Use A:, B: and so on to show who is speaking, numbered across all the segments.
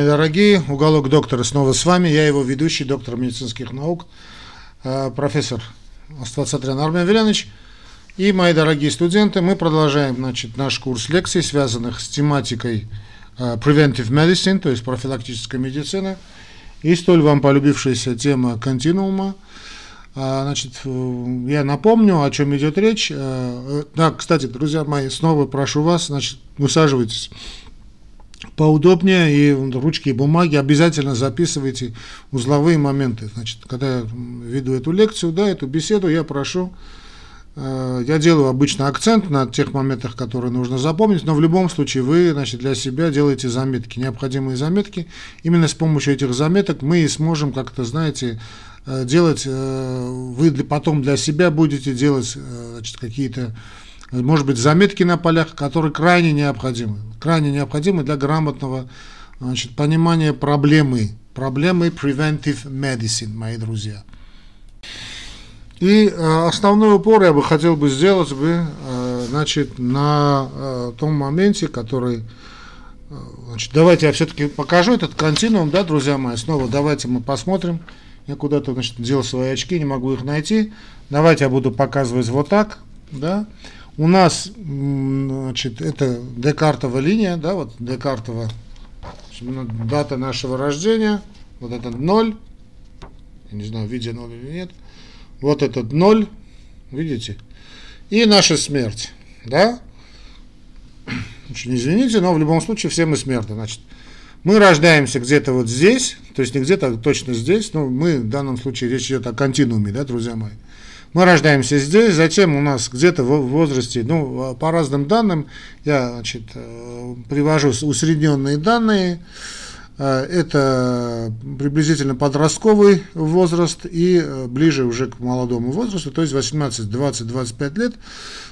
A: Дорогие, уголок доктора снова с вами. Я его ведущий, доктор медицинских наук, э, профессор Аствацатрян Армен Велянович. И мои дорогие студенты, мы продолжаем значит, наш курс лекций, связанных с тематикой э, Preventive Medicine, то есть профилактическая медицина. И столь вам полюбившаяся тема континуума. А, значит, э, я напомню, о чем идет речь. Да, кстати, друзья мои, снова прошу вас, значит, высаживайтесь поудобнее, и ручки и бумаги обязательно записывайте узловые моменты. Значит, когда я веду эту лекцию, да, эту беседу, я прошу, э, я делаю обычно акцент на тех моментах, которые нужно запомнить, но в любом случае вы, значит, для себя делаете заметки, необходимые заметки. Именно с помощью этих заметок мы и сможем как-то, знаете, э, делать, э, вы потом для себя будете делать значит, какие-то может быть, заметки на полях, которые крайне необходимы, крайне необходимы для грамотного значит, понимания проблемы, проблемы preventive medicine, мои друзья. И э, основной упор я бы хотел бы сделать бы, э, значит, на э, том моменте, который, значит, давайте я все-таки покажу этот континуум, да, друзья мои, снова давайте мы посмотрим. Я куда-то, значит, делал свои очки, не могу их найти. Давайте я буду показывать вот так, да. У нас, значит, это Декартова линия, да, вот Декартова дата нашего рождения, вот этот ноль, я не знаю, видя ноль или нет, вот этот ноль, видите, и наша смерть, да, очень извините, но в любом случае все мы смертны, значит, мы рождаемся где-то вот здесь, то есть не где-то а точно здесь, но мы в данном случае речь идет о континууме, да, друзья мои. Мы рождаемся здесь, затем у нас где-то в возрасте, ну, по разным данным, я, значит, э, привожу усредненные данные, э, это приблизительно подростковый возраст и э, ближе уже к молодому возрасту, то есть 18, 20, 25 лет,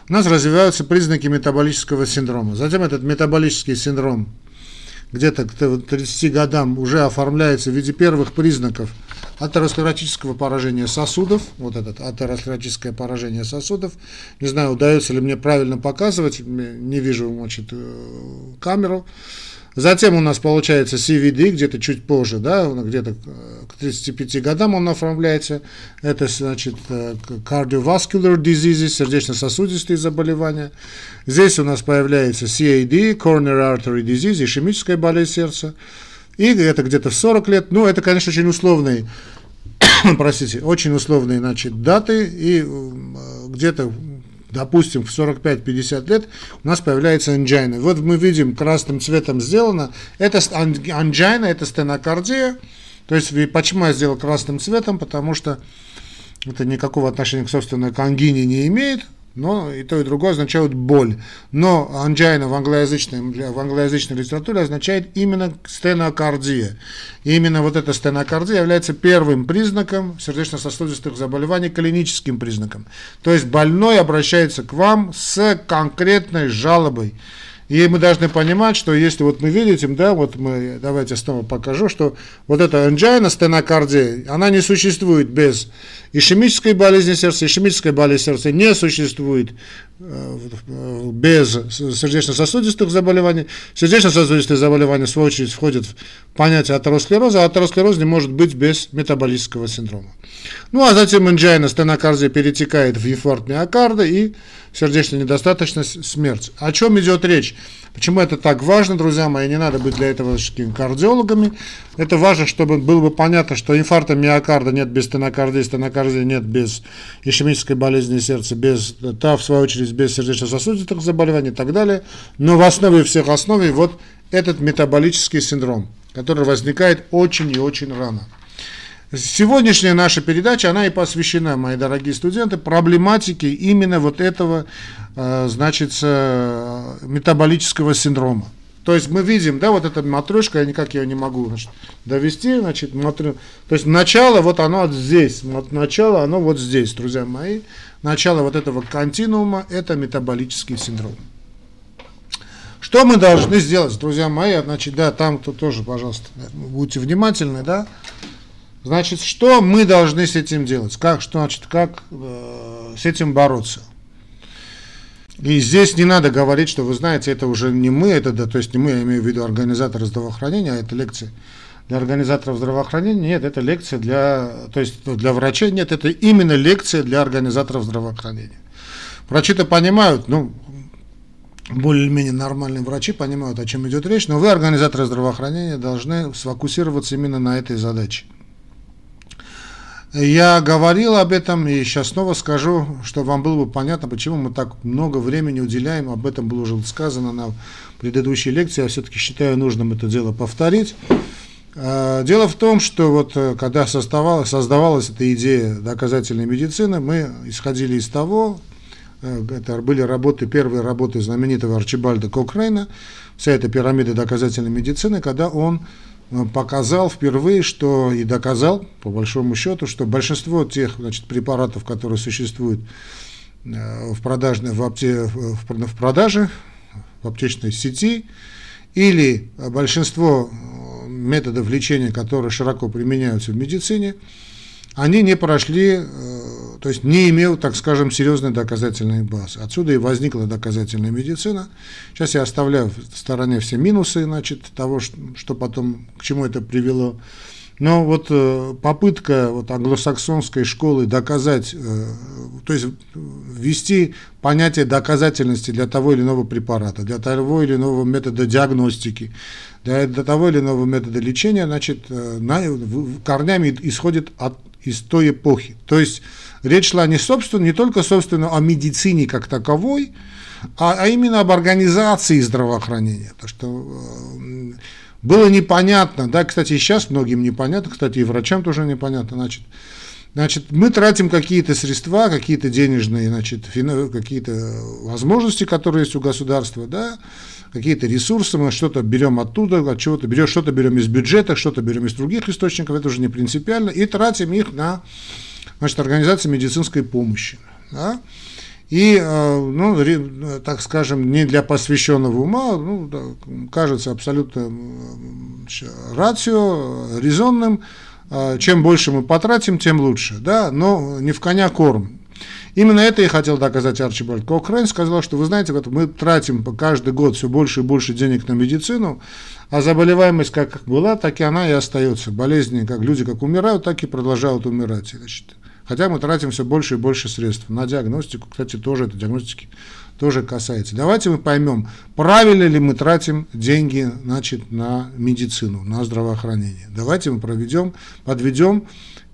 A: у нас развиваются признаки метаболического синдрома. Затем этот метаболический синдром где-то к 30 годам уже оформляется в виде первых признаков – атеросклеротического поражения сосудов, вот этот атеросклеротическое поражение сосудов, не знаю, удается ли мне правильно показывать, не вижу, значит, э, камеру, Затем у нас получается CVD, где-то чуть позже, да, где-то к 35 годам он оформляется. Это, значит, э, cardiovascular diseases, сердечно-сосудистые заболевания. Здесь у нас появляется CAD, coronary artery disease, ишемическая болезнь сердца. И это где-то в 40 лет. Ну, это, конечно, очень условные, простите, очень условные, значит, даты. И э, где-то допустим, в 45-50 лет у нас появляется анджина. Вот мы видим, красным цветом сделано. Это анджина, это стенокардия. То есть, почему я сделал красным цветом? Потому что это никакого отношения к собственной к ангине не имеет но и то, и другое означают боль. Но анджайна в англоязычной, в англоязычной литературе означает именно стенокардия. И именно вот эта стенокардия является первым признаком сердечно-сосудистых заболеваний, клиническим признаком. То есть больной обращается к вам с конкретной жалобой. И мы должны понимать, что если вот мы видим, да, вот мы, давайте снова покажу, что вот эта angina, стенокардия, она не существует без ишемической болезни сердца. Ишемическая болезнь сердца не существует без сердечно-сосудистых заболеваний. Сердечно-сосудистые заболевания, в свою очередь, входят в понятие атеросклероза, а атеросклероз не может быть без метаболического синдрома. Ну, а затем angina, стенокардия перетекает в инфаркт миокарда и сердечная недостаточность, смерть. О чем идет речь? Почему это так важно, друзья мои? Не надо быть для этого кардиологами. Это важно, чтобы было бы понятно, что инфаркта миокарда нет без стенокардии, стенокардии нет без ишемической болезни сердца, без, та, в свою очередь, без сердечно-сосудистых заболеваний и так далее. Но в основе всех основ вот этот метаболический синдром, который возникает очень и очень рано. Сегодняшняя наша передача, она и посвящена, мои дорогие студенты, проблематике именно вот этого, э, значит, э, метаболического синдрома. То есть мы видим, да, вот эта матрешка, я никак ее не могу значит, довести, значит, матр... то есть начало вот оно здесь, вот начало оно вот здесь, друзья мои. Начало вот этого континуума – это метаболический синдром. Что мы должны сделать, друзья мои? Значит, да, там кто тоже, пожалуйста, будьте внимательны, да. Значит, что мы должны с этим делать? Как, что, значит, как э, с этим бороться? И здесь не надо говорить, что вы знаете, это уже не мы, это да, то есть не мы, я имею в виду организаторы здравоохранения, а это лекции для организаторов здравоохранения, нет, это лекция для, то есть для врачей, нет, это именно лекция для организаторов здравоохранения. Врачи-то понимают, ну, более-менее нормальные врачи понимают, о чем идет речь, но вы, организаторы здравоохранения, должны сфокусироваться именно на этой задаче. Я говорил об этом и сейчас снова скажу, что вам было бы понятно, почему мы так много времени уделяем. Об этом было уже сказано на предыдущей лекции. Я все-таки считаю нужным это дело повторить. А, дело в том, что вот э, когда создавалась, создавалась эта идея доказательной медицины, мы исходили из того, э, это были работы, первые работы знаменитого Арчибальда Кокрейна, вся эта пирамида доказательной медицины, когда он показал впервые, что и доказал, по большому счету, что большинство тех значит, препаратов, которые существуют э, в, продажной, в, апте, в продаже, в аптечной сети, или большинство э, методов лечения, которые широко применяются в медицине, они не прошли то есть не имел, так скажем, серьезной доказательной базы. Отсюда и возникла доказательная медицина. Сейчас я оставляю в стороне все минусы, значит, того, что потом, к чему это привело. Но вот э, попытка вот англосаксонской школы доказать, э, то есть ввести понятие доказательности для того или иного препарата, для того или иного метода диагностики, для, того или иного метода лечения, значит, э, корнями исходит от, из той эпохи. То есть Речь шла не, собственно, не только, собственно, о медицине как таковой, а, а именно об организации здравоохранения. То, что э, было непонятно, да, кстати, и сейчас многим непонятно, кстати, и врачам тоже непонятно, значит, Значит, мы тратим какие-то средства, какие-то денежные, значит, какие-то возможности, которые есть у государства, да, какие-то ресурсы, мы что-то берем оттуда, от чего-то берем, что-то берем из бюджета, что-то берем из других источников, это уже не принципиально, и тратим их на значит, организация медицинской помощи. Да? И, э, ну, так скажем, не для посвященного ума, ну, кажется абсолютно рацио, резонным, э, чем больше мы потратим, тем лучше, да, но не в коня корм. Именно это и хотел доказать Арчибальд Кокрейн, сказал, что вы знаете, мы тратим каждый год все больше и больше денег на медицину, а заболеваемость как была, так и она и остается. Болезни, как люди как умирают, так и продолжают умирать. Значит. Хотя мы тратим все больше и больше средств на диагностику, кстати, тоже это диагностики тоже касается. Давайте мы поймем, правильно ли мы тратим деньги значит, на медицину, на здравоохранение. Давайте мы проведем, подведем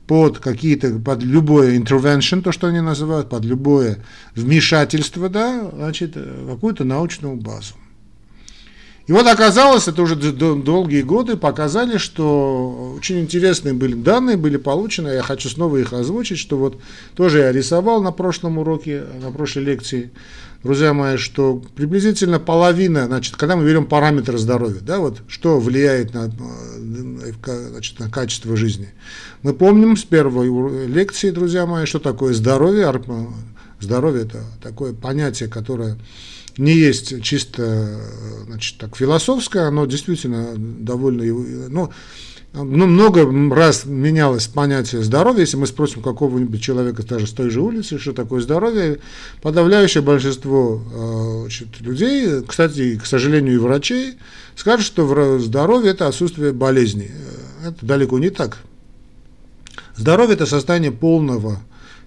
A: под какие-то, под любое intervention, то, что они называют, под любое вмешательство, да, значит, какую-то научную базу. И вот оказалось, это уже долгие годы показали, что очень интересные были данные, были получены, я хочу снова их озвучить, что вот тоже я рисовал на прошлом уроке, на прошлой лекции, друзья мои, что приблизительно половина, значит, когда мы берем параметры здоровья, да, вот что влияет на, значит, на качество жизни. Мы помним с первой лекции, друзья мои, что такое здоровье. Здоровье – это такое понятие, которое не есть чисто значит, так, философское, оно действительно довольно... Ну, ну, много раз менялось понятие здоровья. Если мы спросим какого-нибудь человека даже с той же улицы, что такое здоровье, подавляющее большинство э, значит, людей, кстати, к сожалению, и врачей, скажут, что здоровье – это отсутствие болезней. Это далеко не так. Здоровье – это состояние полного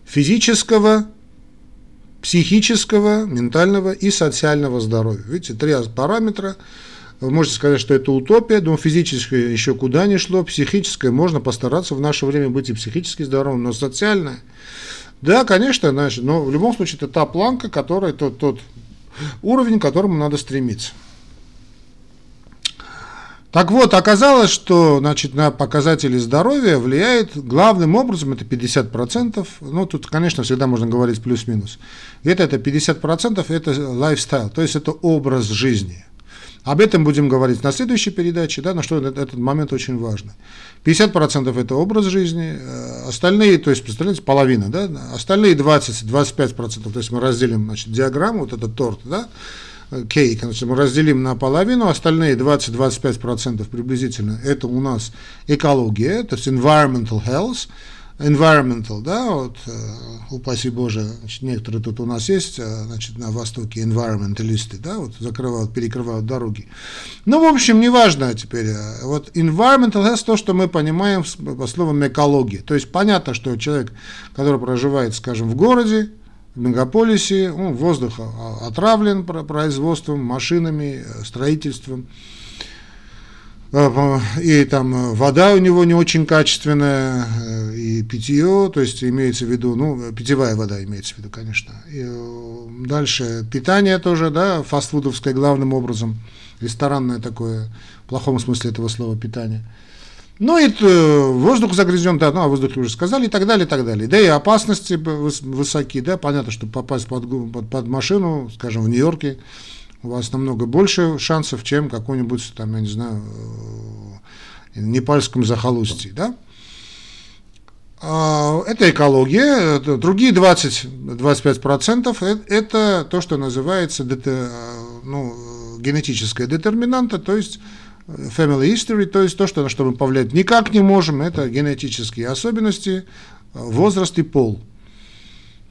A: физического, психического, ментального и социального здоровья. Видите, три параметра. Вы можете сказать, что это утопия, но физическое еще куда ни шло, психическое можно постараться в наше время быть и психически здоровым, но социальное, да, конечно, значит, но в любом случае это та планка, которая, тот, тот уровень, к которому надо стремиться. Так вот, оказалось, что значит, на показатели здоровья влияет главным образом, это 50%, ну тут, конечно, всегда можно говорить плюс-минус, где-то это 50% это лайфстайл, то есть это образ жизни. Об этом будем говорить на следующей передаче, да, на что этот момент очень важный. 50% это образ жизни, э, остальные, то есть, представляете, половина, да, остальные 20-25%, то есть мы разделим значит, диаграмму, вот этот торт, да, кейк, значит, мы разделим на половину, остальные 20-25% приблизительно, это у нас экология, то есть environmental health, environmental, да, вот, э, упаси Боже, значит, некоторые тут у нас есть, э, значит, на Востоке environmentalisты, да, вот, закрывают, перекрывают дороги. Ну, в общем, неважно теперь, э, вот, environmental это то, что мы понимаем по словам экология, то есть понятно, что человек, который проживает, скажем, в городе, в мегаполисе, ну, воздух отравлен производством, машинами, строительством, и там э, вода у него не очень качественная, э, и питье, то есть имеется в виду, ну, питьевая вода имеется в виду, конечно. И дальше питание тоже, да, фастфудовское главным образом, ресторанное такое, в плохом смысле этого слова питание. Ну и воздух загрязнен, да, ну о воздухе уже сказали, и так далее, и так далее. Да и опасности высоки, да, понятно, что попасть под, под, под машину, скажем, в Нью-Йорке, у вас намного больше шансов, чем какой-нибудь, там, я не знаю, э, непальском захолустье, да? А, это экология, другие 20-25% это то, что называется ну, генетическая детерминанта, то есть family history, то есть то, что, на что мы повлиять никак не можем, это генетические особенности, возраст и пол.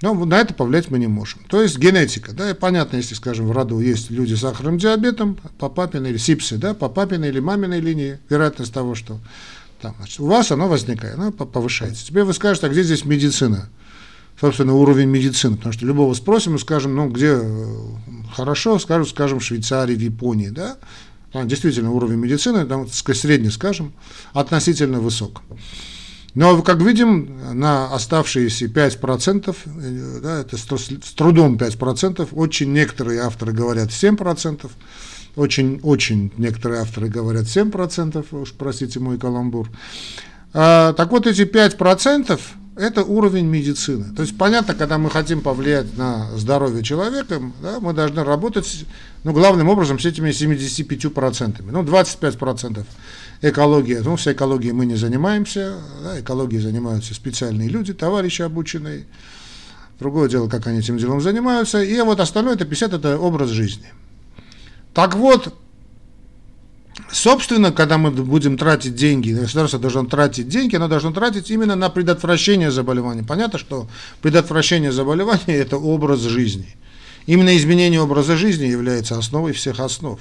A: Но на это повлиять мы не можем. То есть генетика, да, и понятно, если, скажем, в роду есть люди с сахарным диабетом, по папиной или сипсы, да, по папиной или маминой линии, вероятность того, что там, значит, у вас оно возникает, оно повышается. Теперь вы скажете, а где здесь медицина? Собственно, уровень медицины, потому что любого спросим, мы скажем, ну, где э, хорошо, скажем, скажем, в Швейцарии, в Японии, да, там действительно уровень медицины, там, средний, скажем, относительно высок. Но, как видим, на оставшиеся 5%, э, да, это с трудом 5%, очень некоторые авторы говорят 7%, очень, очень некоторые авторы говорят 7%, уж простите мой каламбур. А, так вот, эти 5% это уровень медицины. То есть понятно, когда мы хотим повлиять на здоровье человека, да, мы должны работать, ну, главным образом с этими 75%. Ну, 25% экология, ну, с экологией мы не занимаемся, да, экологией занимаются специальные люди, товарищи обученные. Другое дело, как они этим делом занимаются. И вот остальное, это 50, это образ жизни. Так вот, собственно, когда мы будем тратить деньги, государство должно тратить деньги, оно должно тратить именно на предотвращение заболеваний. Понятно, что предотвращение заболеваний – это образ жизни. Именно изменение образа жизни является основой всех основ.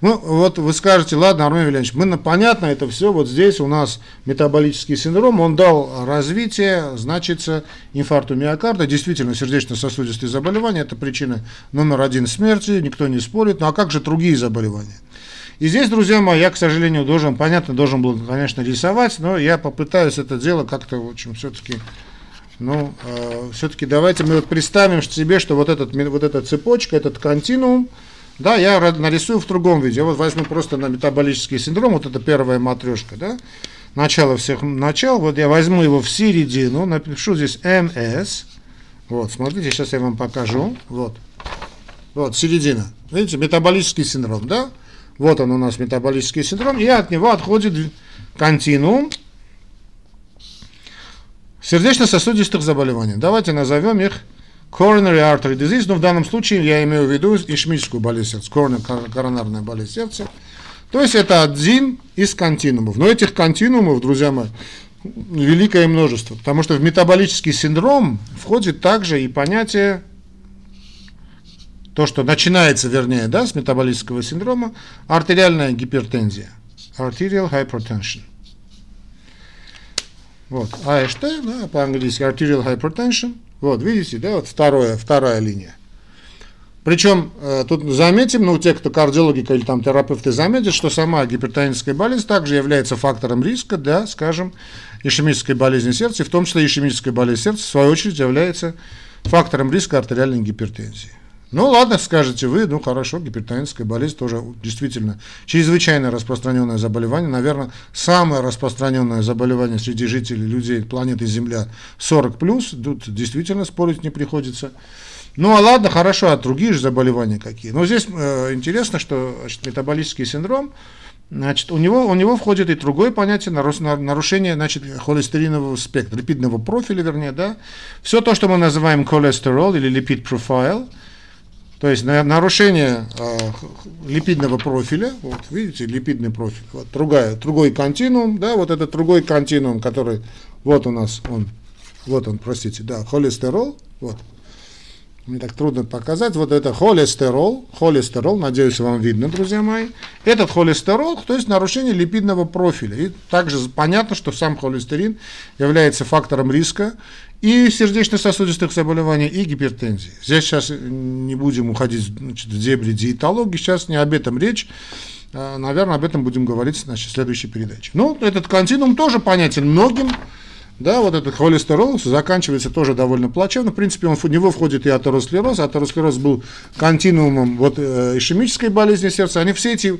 A: Ну, вот вы скажете, ладно, Армен Вильянович, мы, понятно, это все, вот здесь у нас метаболический синдром, он дал развитие, значится, инфаркту миокарда, действительно, сердечно-сосудистые заболевания, это причина номер один смерти, никто не спорит, ну а как же другие заболевания? И здесь, друзья мои, я, к сожалению, должен, понятно, должен был, конечно, рисовать, но я попытаюсь это дело как-то, в общем, все-таки ну, э, все-таки давайте мы вот представим себе, что вот, этот, вот эта цепочка, этот континуум, да, я нарисую в другом виде. Я вот возьму просто на метаболический синдром, вот это первая матрешка, да, начало всех начал, вот я возьму его в середину, напишу здесь МС, вот, смотрите, сейчас я вам покажу, вот, вот, середина, видите, метаболический синдром, да, вот он у нас метаболический синдром, и от него отходит континуум сердечно-сосудистых заболеваний. Давайте назовем их coronary artery disease, но в данном случае я имею в виду ишемическую болезнь сердца, коронарная болезнь сердца. То есть это один из континуумов. Но этих континуумов, друзья мои, великое множество, потому что в метаболический синдром входит также и понятие, то, что начинается, вернее, да, с метаболического синдрома, артериальная гипертензия, arterial hypertension. Вот, АШТ, да, по-английски arterial hypertension – вот, видите, да, вот второе, вторая линия. Причем э, тут заметим, ну, те, кто кардиологи или там терапевты заметят, что сама гипертоническая болезнь также является фактором риска для, скажем, ишемической болезни сердца, и в том числе ишемическая болезнь сердца, в свою очередь, является фактором риска артериальной гипертензии. Ну ладно, скажете вы, ну хорошо, гипертоническая болезнь тоже действительно чрезвычайно распространенное заболевание, наверное, самое распространенное заболевание среди жителей людей планеты Земля 40 плюс, тут действительно спорить не приходится. Ну а ладно, хорошо, а другие же заболевания какие? Но здесь э, интересно, что значит, метаболический синдром, Значит, у него, у него входит и другое понятие нарушение значит, холестеринового спектра, липидного профиля, вернее, да. Все то, что мы называем холестерол или липид профайл, то есть нарушение э, липидного профиля, вот видите, липидный профиль, вот другая, другой континуум, да, вот этот другой континуум, который Вот у нас он, вот он, простите, да, холестерол, вот. Мне так трудно показать. Вот это холестерол. Холестерол, надеюсь, вам видно, друзья мои. Этот холестерол, то есть нарушение липидного профиля. И также понятно, что сам холестерин является фактором риска и сердечно-сосудистых заболеваний, и гипертензии. Здесь сейчас не будем уходить значит, в дебри диетологии, сейчас не об этом речь. А, Наверное, об этом будем говорить значит, в следующей передаче. Ну, этот континуум тоже понятен многим. Да, вот этот холестерол заканчивается тоже довольно плачевно. В принципе, он, в него входит и атеросклероз. Атеросклероз был континуумом вот, э, ишемической болезни сердца. Они все эти,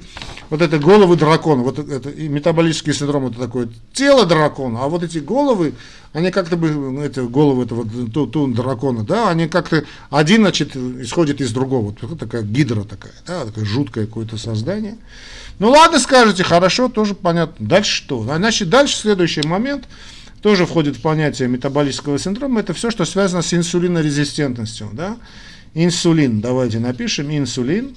A: вот это головы дракона, вот это и метаболический синдром, это такое тело дракона, а вот эти головы, они как-то бы, ну, это головы этого ту, ту дракона, да, они как-то, один, значит, исходит из другого. Вот такая гидра такая, да, такое жуткое какое-то создание. Ну ладно, скажете, хорошо, тоже понятно. Дальше что? Значит, дальше следующий момент – тоже входит в понятие метаболического синдрома, это все, что связано с инсулинорезистентностью. Да? Инсулин, давайте напишем, инсулин,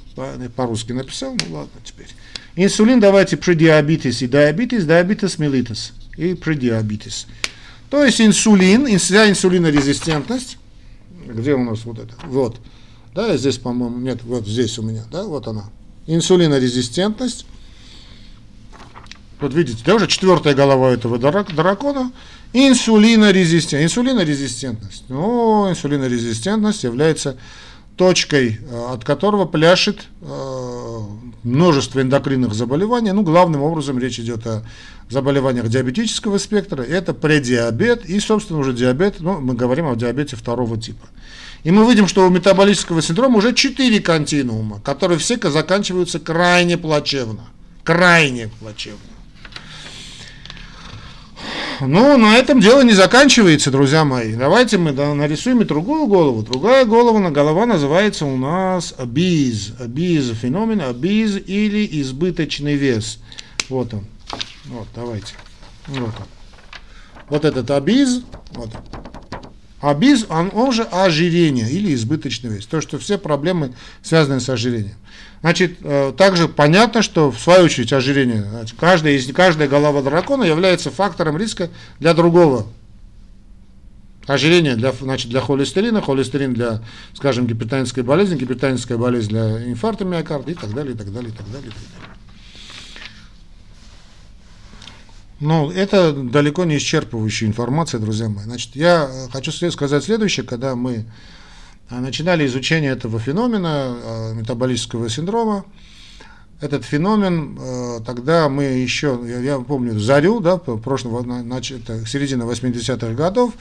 A: по-русски написал, ну ладно теперь. Инсулин давайте предиабетис и диабетис, диабетис мелитис и предиабетис. То есть инсулин, вся инсулинорезистентность, где у нас вот это, вот, да, здесь, по-моему, нет, вот здесь у меня, да, вот она, инсулинорезистентность, вот видите, да, уже четвертая голова этого дракона, Инсулинорезистентность. Инсулинорезистентность. Ну, инсулинорезистентность является точкой, э, от которого пляшет э, множество эндокринных заболеваний. Ну, главным образом речь идет о заболеваниях диабетического спектра. Это предиабет и, собственно, уже диабет. Ну, мы говорим о диабете второго типа. И мы видим, что у метаболического синдрома уже четыре континуума, которые все заканчиваются крайне плачевно. Крайне плачевно. Ну, на этом дело не заканчивается, друзья мои. Давайте мы нарисуем и другую голову. Другая голова, на голова называется у нас обиз. Обиз феномен, обиз или избыточный вес. Вот он. Вот, давайте. Вот он. Вот этот обиз. Вот он. Обиз, он, он же ожирение или избыточный вес. То, что все проблемы связаны с ожирением. Значит, э, также понятно, что в свою очередь ожирение, значит, каждая, из, каждая голова дракона является фактором риска для другого. Ожирение для, значит, для холестерина, холестерин для, скажем, гипертонической болезни, гипертоническая болезнь для инфаркта миокарда и так далее, и так далее, и так далее. И так далее. Ну, это далеко не исчерпывающая информация, друзья мои. Значит, я хочу сказать следующее, когда мы начинали изучение этого феномена, а, метаболического синдрома. Этот феномен, а, тогда мы еще, я, помню, Зарю, да, прошлого, это середина 80-х годов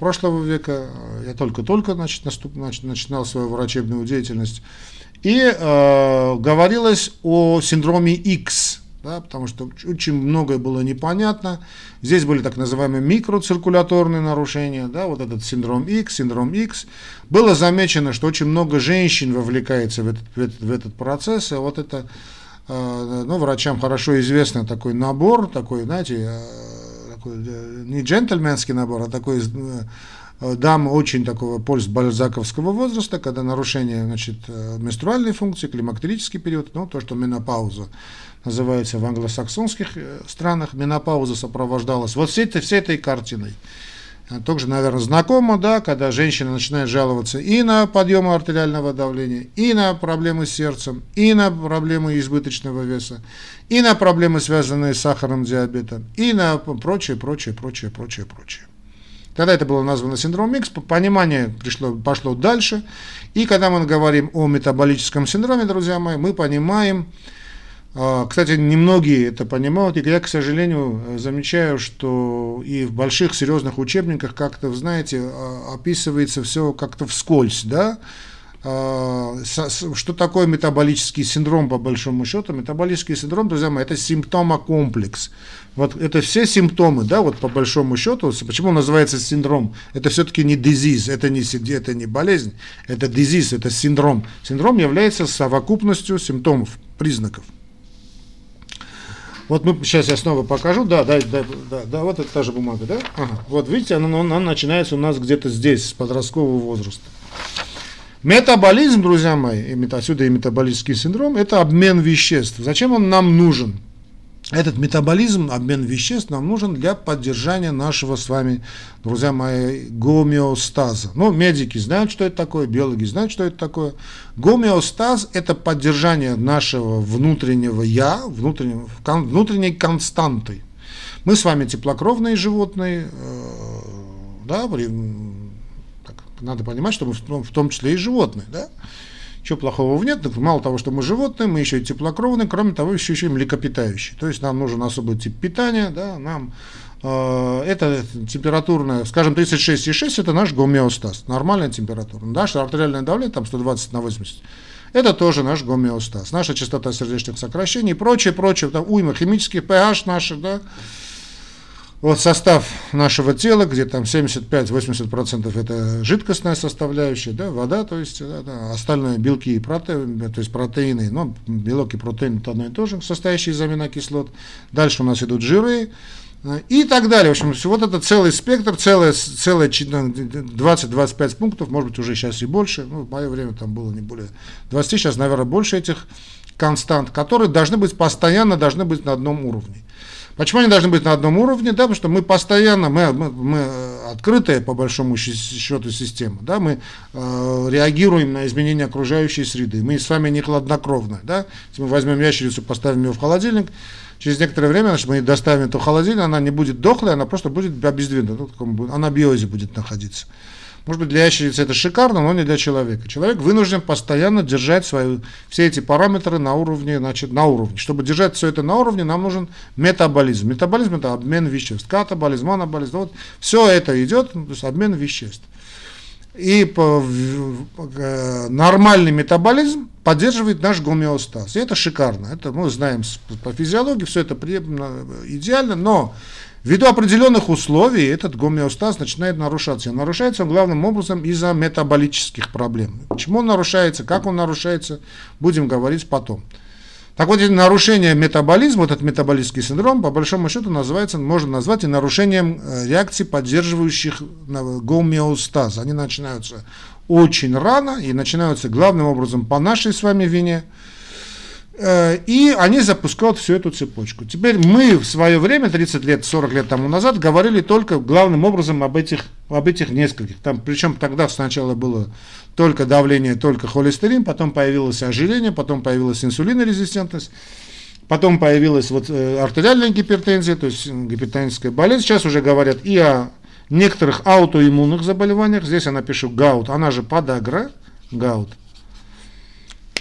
A: прошлого века, я только-только значит, наступ, значит, начинал свою врачебную деятельность, и э, говорилось о синдроме X, да, потому что очень многое было непонятно. Здесь были так называемые микроциркуляторные нарушения, да, вот этот синдром X, синдром X. Было замечено, что очень много женщин вовлекается в этот, в этот, в этот процесс, и вот это, э, ну, врачам хорошо известный такой набор, такой, знаете, э, такой, э, не джентльменский набор, а такой дам очень такого бальзаковского возраста, когда нарушение значит, менструальной функции, климактерический период, ну, то, что менопауза называется в англосаксонских э, странах, менопауза сопровождалась вот всей этой, всей этой картиной. Э, также, наверное, знакомо, да, когда женщина начинает жаловаться и на подъем артериального давления, и на проблемы с сердцем, и на проблемы избыточного веса, и на проблемы, связанные с сахарным диабетом, и на прочее, прочее, прочее, прочее, прочее. Тогда это было названо синдром Микс, понимание пришло, пошло дальше. И когда мы говорим о метаболическом синдроме, друзья мои, мы понимаем, а, кстати, немногие это понимают, и я, к сожалению, замечаю, что и в больших серьезных учебниках как-то, знаете, а, описывается все как-то вскользь, да, что такое метаболический синдром, по большому счету? Метаболический синдром, друзья мои, это симптомокомплекс. Вот это все симптомы, да, вот по большому счету, почему он называется синдром? Это все-таки не disease, это не, это не болезнь, это disease, это синдром. Синдром является совокупностью симптомов, признаков. Вот мы сейчас я снова покажу, да, да, да, да, да вот это та же бумага, да? Ага. Вот видите, она, она начинается у нас где-то здесь, с подросткового возраста. Метаболизм, друзья мои, отсюда и метаболический синдром, это обмен веществ. Зачем он нам нужен? этот метаболизм, обмен веществ нам нужен для поддержания нашего с вами, друзья мои, гомеостаза. Ну, медики знают, что это такое, биологи знают, что это такое. Гомеостаз – это поддержание нашего внутреннего «я», внутреннего, внутренней константы. Мы с вами теплокровные животные, э, да, надо понимать, что мы в, в том числе и животные, да. Чего плохого в нет, мало того, что мы животные, мы еще и теплокровные, кроме того, еще, еще и млекопитающие. То есть нам нужен особый тип питания, да, нам э, это температурная, скажем, 36,6 это наш гомеостаз, нормальная температура. Наше артериальное давление там 120 на 80. Это тоже наш гомеостаз, наша частота сердечных сокращений и прочее, прочее, там уйма химических pH наших, да, вот состав нашего тела, где там 75-80% это жидкостная составляющая, да, вода, то есть да, да, остальные белки и протеины, то есть протеины, ну, белок и протеин это одно и то же, состоящие из аминокислот. Дальше у нас идут жиры э, и так далее. В общем, вот это целый спектр, целое, целое 20-25 пунктов, может быть, уже сейчас и больше. Ну, в мое время там было не более 20, сейчас, наверное, больше этих констант, которые должны быть постоянно, должны быть на одном уровне. Почему они должны быть на одном уровне? Да, потому что мы постоянно, мы, мы, мы открытая по большому счету система, да, мы э, реагируем на изменения окружающей среды. Мы с вами не хладнокровны. Да? Если мы возьмем ящерицу, поставим ее в холодильник, через некоторое время значит, мы доставим эту холодильник, она не будет дохлой, она просто будет обездвинута, она биозе будет находиться. Может быть, для ящерицы это шикарно, но не для человека. Человек вынужден постоянно держать свои, все эти параметры на уровне, значит, на уровне. Чтобы держать все это на уровне, нам нужен метаболизм. Метаболизм – это обмен веществ. Катаболизм, анаболизм. Вот все это идет, то есть обмен веществ. И по, э, нормальный метаболизм поддерживает наш гомеостаз. И это шикарно. Это мы знаем по физиологии, все это идеально, но Ввиду определенных условий этот гомеостаз начинает нарушаться. И нарушается он главным образом из-за метаболических проблем. Почему он нарушается, как он нарушается, будем говорить потом. Так вот, нарушение метаболизма, вот этот метаболический синдром, по большому счету называется, можно назвать и нарушением э, реакций, поддерживающих гомеостаз. Они начинаются очень рано и начинаются главным образом по нашей с вами вине – Э, и они запускают всю эту цепочку. Теперь мы в свое время, 30 лет, 40 лет тому назад, говорили только главным образом об этих, об этих нескольких. Там, причем тогда сначала было только давление, только холестерин, потом появилось ожирение, потом появилась инсулинорезистентность, потом появилась вот э, артериальная гипертензия, то есть гипертоническая болезнь. Сейчас уже говорят и о некоторых аутоиммунных заболеваниях. Здесь я напишу гаут, она же подагра, гаут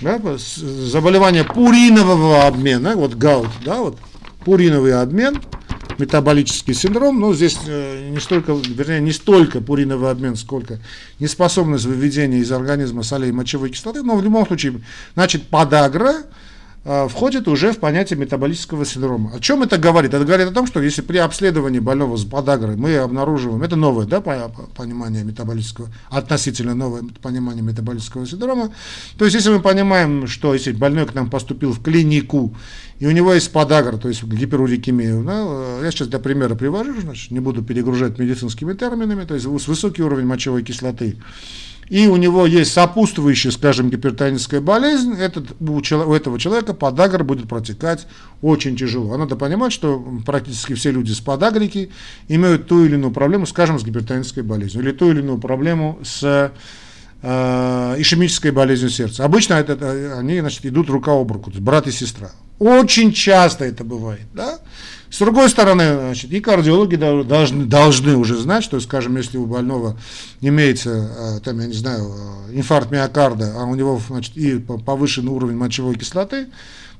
A: да, заболевание пуринового обмена, вот гаут, да, вот пуриновый обмен, метаболический синдром, но здесь э, не столько, вернее, не столько пуриновый обмен, сколько неспособность выведения из организма солей мочевой кислоты, но в любом случае, значит, подагра, входит уже в понятие метаболического синдрома. О чем это говорит? Это говорит о том, что если при обследовании больного с подагрой мы обнаруживаем, это новое да, понимание метаболического, относительно новое понимание метаболического синдрома, то есть если мы понимаем, что если больной к нам поступил в клинику, и у него есть подагра, то есть гиперурикемия, да, я сейчас для примера привожу, значит, не буду перегружать медицинскими терминами, то есть высокий уровень мочевой кислоты, и у него есть сопутствующая, скажем, гипертоническая болезнь, этот, у, у этого человека подагра будет протекать очень тяжело. Надо понимать, что практически все люди с подагрики имеют ту или иную проблему, скажем, с гипертонической болезнью, или ту или иную проблему с э, ишемической болезнью сердца. Обычно это, они значит, идут рука об руку, то есть брат и сестра. Очень часто это бывает. Да? С другой стороны, значит, и кардиологи должны, должны уже знать, что, скажем, если у больного имеется, э, там, я не знаю, э, инфаркт миокарда, а у него значит, и повышенный уровень мочевой кислоты,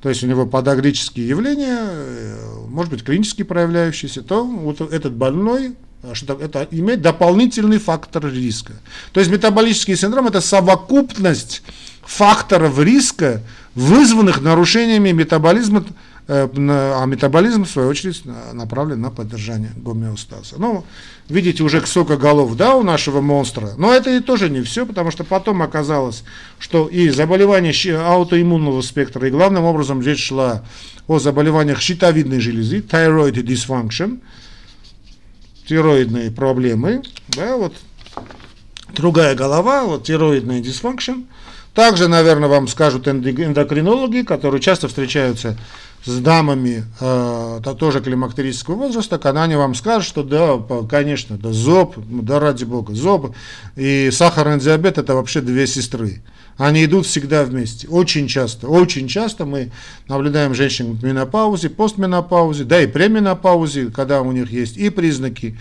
A: то есть у него подагрические явления, э, может быть, клинически проявляющиеся, то вот этот больной что это имеет дополнительный фактор риска. То есть метаболический синдром – это совокупность факторов риска, вызванных нарушениями метаболизма Э, а метаболизм, в свою очередь, направлен на поддержание гомеостаза. Ну, видите, уже сколько голов, да, у нашего монстра, но это и тоже не все, потому что потом оказалось, что и заболевания аутоиммунного спектра, и главным образом речь шла о заболеваниях щитовидной железы, thyroid dysfunction, тироидные проблемы, да, вот другая голова, вот тироидный дисфункшн, Также, наверное, вам скажут эндокринологи, которые часто встречаются с дамами э, тоже климактерического возраста, они вам скажут, что да, конечно, да, зоб, да ради бога, зоб и сахарный диабет это вообще две сестры. Они идут всегда вместе. Очень часто, очень часто мы наблюдаем женщин в менопаузе, постменопаузе, да и пременопаузе, когда у них есть и признаки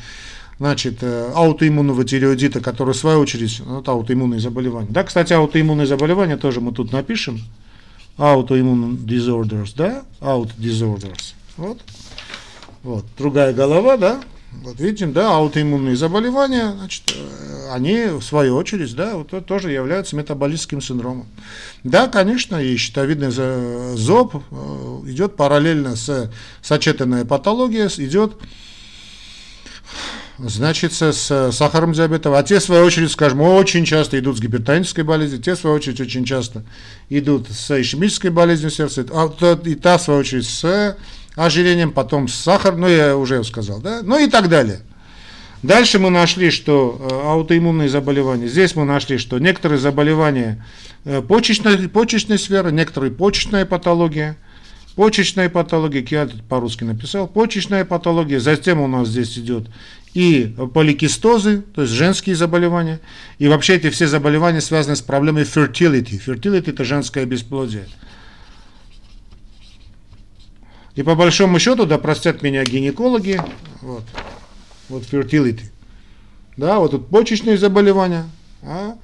A: значит, э, аутоиммунного тиреоидита, который в свою очередь, ну, это аутоиммунные заболевания. Да, кстати, аутоиммунные заболевания тоже мы тут напишем. Autoimmune disorders, да, out disorders. Вот. Вот. Другая голова, да, вот видим, да, аутоиммунные заболевания, значит, э, они в свою очередь, да, вот тоже являются метаболическим синдромом. Да, конечно, и щитовидный зоб э, идет параллельно с сочетанная патология, идет значит, с сахарным диабетом, а те, в свою очередь, скажем, очень часто идут с гипертонической болезнью, те, в свою очередь, очень часто идут с ишемической болезнью сердца, а, и та, в свою очередь, с ожирением, потом с сахаром, ну, я уже сказал, да, ну и так далее. Дальше мы нашли, что э, аутоиммунные заболевания, здесь мы нашли, что некоторые заболевания э, почечной, почечной сферы, некоторые почечная патология, почечная патология, я по-русски написал, почечная патология, затем у нас здесь идет и поликистозы, то есть женские заболевания, и вообще эти все заболевания связаны с проблемой fertility. Fertility – это женское бесплодие. И по большому счету, да простят меня гинекологи, вот, вот fertility. Да, вот тут почечные заболевания, а,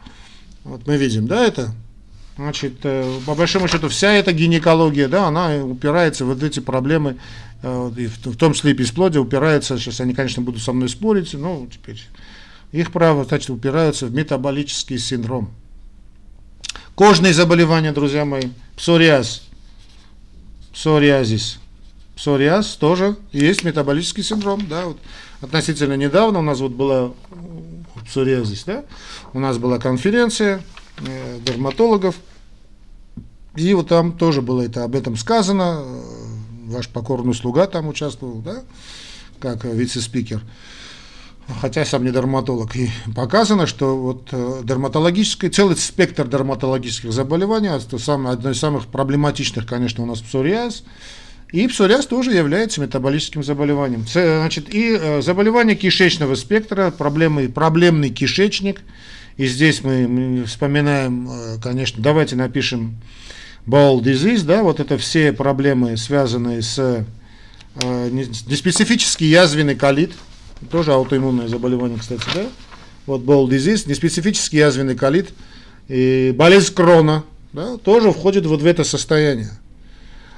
A: вот мы видим, да, это Значит, э, по большому счету, вся эта гинекология, да, она упирается в вот эти проблемы, э, в том числе и бесплодие, упирается, сейчас они, конечно, будут со мной спорить, но теперь их право, значит, упираются в метаболический синдром. Кожные заболевания, друзья мои, псориаз, псориазис, псориаз тоже есть метаболический синдром, да, вот относительно недавно у нас вот была псориазис, да, у нас была конференция, Э, дерматологов. И вот там тоже было это об этом сказано. Э, ваш покорный слуга там участвовал, да, как вице-спикер. Хотя сам не дерматолог. И показано, что вот э, дерматологический, целый спектр дерматологических заболеваний, это самое, одно из самых проблематичных, конечно, у нас псориаз. И псориаз тоже является метаболическим заболеванием. Значит, и заболевания кишечного спектра, проблемы, проблемный кишечник – и здесь мы вспоминаем, э, конечно, давайте напишем bowel disease, да, вот это все проблемы, связанные с э, неспецифический язвенный колит, тоже аутоиммунное заболевание, кстати, да, вот bowel disease, неспецифический язвенный колит, и болезнь крона, да, тоже входит вот в это состояние.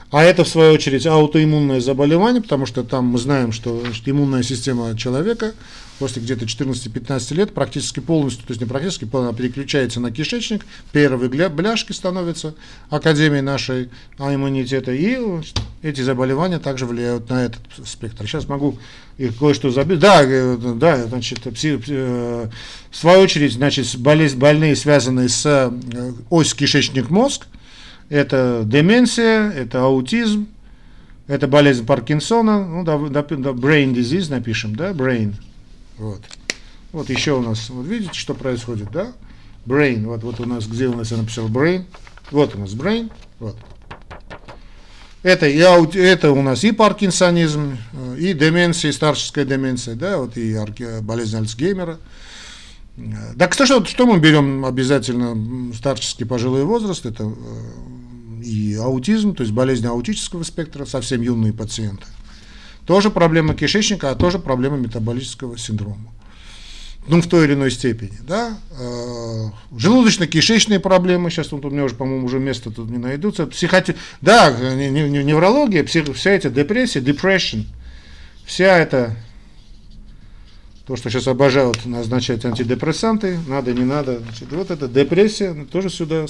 A: А это, в свою очередь, аутоиммунное заболевание, потому что там мы знаем, что иммунная система человека после где-то 14-15 лет практически полностью, то есть не практически полностью, а переключается на кишечник, первые бляшки становятся Академией нашей иммунитета, и эти заболевания также влияют на этот спектр. Сейчас могу их кое-что забить. Да, э, да, значит, пси, э, в свою очередь, значит, болезнь, больные, связанные с э, ось кишечник-мозг, это деменция, это аутизм, это болезнь Паркинсона, ну, да, да, да, brain disease напишем, да, brain, вот. Вот еще у нас, вот видите, что происходит, да? Brain, вот, вот у нас, где у нас я написал brain, вот у нас brain, вот. Это, и, это у нас и паркинсонизм, э, и деменция, и старческая деменция, да, вот и болезнь Альцгеймера. Да, кстати, что, что мы берем обязательно старческий пожилой возраст, это э, и аутизм, то есть болезнь аутического спектра, совсем юные пациенты. Тоже проблема кишечника, а тоже проблема метаболического синдрома. Ну, в той или иной степени, да. Э, желудочно-кишечные проблемы, сейчас тут у меня уже, по-моему, уже место тут не найдутся. Психоти... Да, неврология, псих... вся эта депрессия, depression, вся эта то, что сейчас обожают назначать антидепрессанты, надо, не надо. Значит, вот эта депрессия, тоже сюда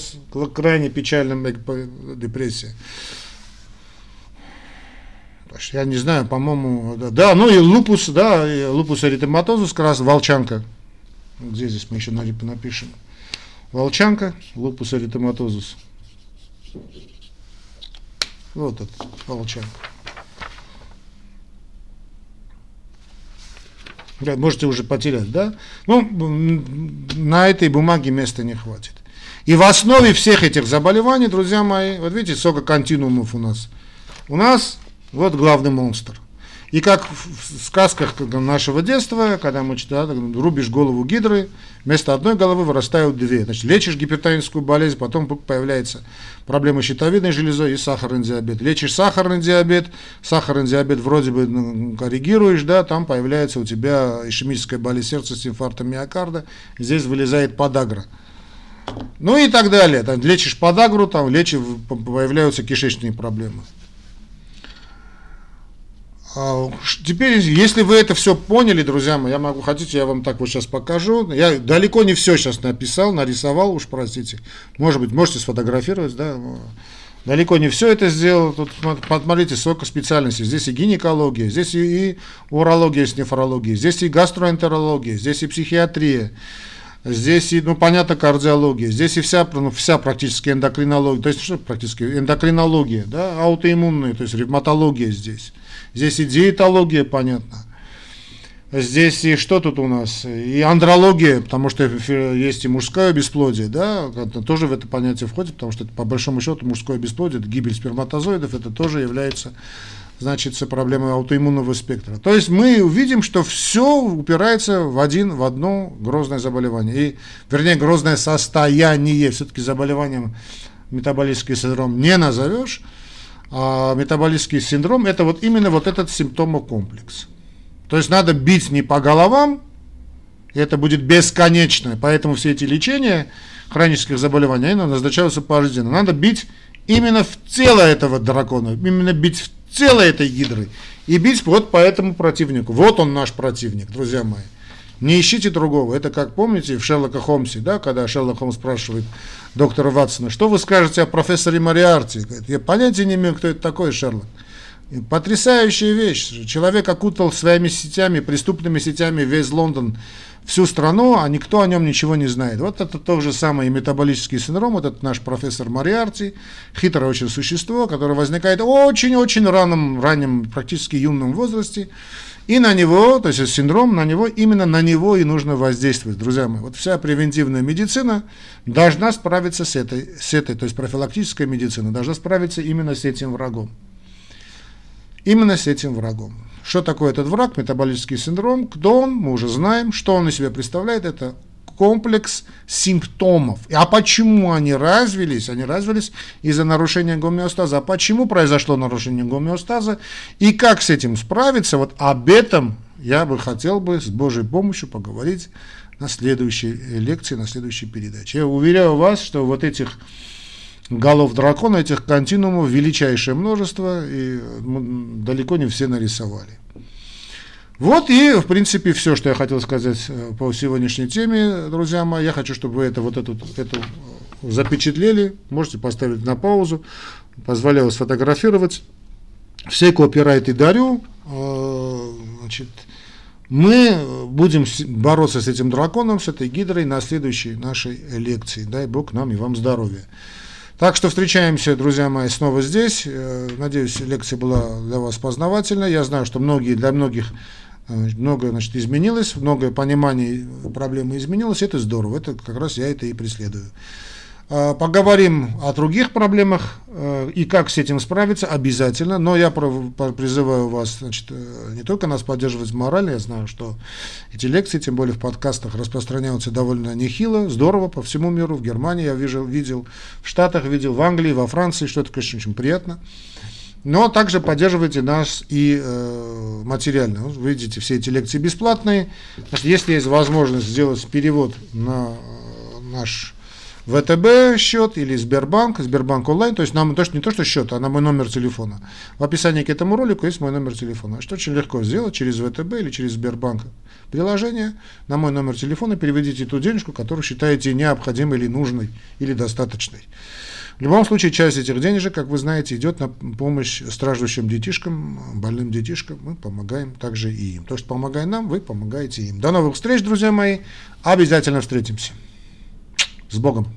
A: крайне печальная депрессия я не знаю, по-моему, да, да, ну и лупус, да, и лупус эритематозус, как раз волчанка. Где здесь мы еще напишем? Волчанка, лупус эритематозус. Вот это, волчанка. Можете уже потерять, да? Ну, на этой бумаге места не хватит. И в основе всех этих заболеваний, друзья мои, вот видите, сколько континуумов у нас. У нас вот главный монстр – и как в сказках нашего детства, когда мы читали, рубишь голову гидры, вместо одной головы вырастают две. Значит, лечишь гипертоническую болезнь, потом появляется проблема щитовидной железой и сахарный диабет. Лечишь сахарный диабет, сахарный диабет вроде бы ну, коррегируешь, да, там появляется у тебя ишемическая болезнь сердца с инфарктом миокарда, здесь вылезает подагра. Ну и так далее. Там, лечишь подагру, там лечишь, появляются кишечные проблемы. А, теперь, если вы это все поняли, друзья мои, я могу, хотите, я вам так вот сейчас покажу. Я далеко не все сейчас написал, нарисовал, уж простите. Может быть, можете сфотографировать, да. Далеко не все это сделал. Тут посмотрите, сколько специальностей. Здесь и гинекология, здесь и, и урология с нефрологией, здесь и гастроэнтерология, здесь и психиатрия. Здесь и, ну, понятно, кардиология, здесь и вся, ну, вся практически эндокринология, то есть что практически эндокринология, да, аутоиммунная, то есть ревматология здесь. Здесь и диетология, понятно. Здесь и что тут у нас? И андрология, потому что есть и мужское бесплодие, да, это тоже в это понятие входит, потому что это, по большому счету мужское бесплодие, это гибель сперматозоидов, это тоже является, значит, проблемой аутоиммунного спектра. То есть мы увидим, что все упирается в один, в одно грозное заболевание. И, вернее, грозное состояние, все-таки заболеванием метаболический синдром не назовешь, а метаболический синдром – это вот именно вот этот симптомокомплекс. То есть надо бить не по головам, это будет бесконечно, поэтому все эти лечения хронических заболеваний они назначаются пожизненно. Надо бить именно в тело этого дракона, именно бить в тело этой гидры и бить вот по этому противнику. Вот он наш противник, друзья мои. Не ищите другого. Это как помните в Шерлока Холмсе, да, когда Шерлок Холмс спрашивает доктора Ватсона, что вы скажете о профессоре Мариарти? Говорит, я понятия не имею, кто это такой Шерлок. И потрясающая вещь. Человек окутал своими сетями, преступными сетями весь Лондон, всю страну, а никто о нем ничего не знает. Вот это тот же самый метаболический синдром, этот наш профессор Мариарти, хитрое очень существо, которое возникает очень-очень раннем, раннем, практически юном возрасте, и на него, то есть синдром, на него, именно на него и нужно воздействовать, друзья мои. Вот вся превентивная медицина должна справиться с этой, с этой, то есть профилактическая медицина должна справиться именно с этим врагом. Именно с этим врагом. Что такое этот враг, метаболический синдром, кто он, мы уже знаем, что он из себя представляет, это комплекс симптомов. А почему они развились? Они развились из-за нарушения гомеостаза. А почему произошло нарушение гомеостаза и как с этим справиться? Вот об этом я бы хотел бы с Божьей помощью поговорить на следующей лекции, на следующей передаче. Я уверяю вас, что вот этих голов дракона, этих континуумов величайшее множество, и далеко не все нарисовали. Вот и, в принципе, все, что я хотел сказать э, по сегодняшней теме, друзья мои. Я хочу, чтобы вы это, вот эту, эту запечатлели. Можете поставить на паузу. Позволяю сфотографировать. Все копирайты дарю. Э, значит, мы будем бороться с этим драконом, с этой гидрой на следующей нашей лекции. Дай Бог нам и вам здоровья. Так что встречаемся, друзья мои, снова здесь. Э, надеюсь, лекция была для вас познавательной. Я знаю, что многие, для многих Многое значит, изменилось, многое понимание проблемы изменилось, это здорово, это как раз я это и преследую. А, поговорим о других проблемах э, и как с этим справиться обязательно, но я призываю вас значит, э, не только нас поддерживать морально, я знаю, что эти лекции, тем более в подкастах, распространяются довольно нехило, здорово по всему миру, в Германии я видел, видел в Штатах видел, в Англии, во Франции, что это, конечно, очень приятно. Но также поддерживайте нас и э, материально. Вы видите, все эти лекции бесплатные. Если есть возможность сделать перевод на э, наш ВТБ счет или Сбербанк, Сбербанк онлайн, то есть нам то, что, не то, что счет, а на мой номер телефона. В описании к этому ролику есть мой номер телефона. Что очень легко сделать через ВТБ или через Сбербанк приложение на мой номер телефона, переведите ту денежку, которую считаете необходимой или нужной или достаточной. В любом случае, часть этих денежек, как вы знаете, идет на помощь страждущим детишкам, больным детишкам. Мы помогаем также и им. То, что помогаем нам, вы помогаете им. До новых встреч, друзья мои. Обязательно встретимся. С Богом.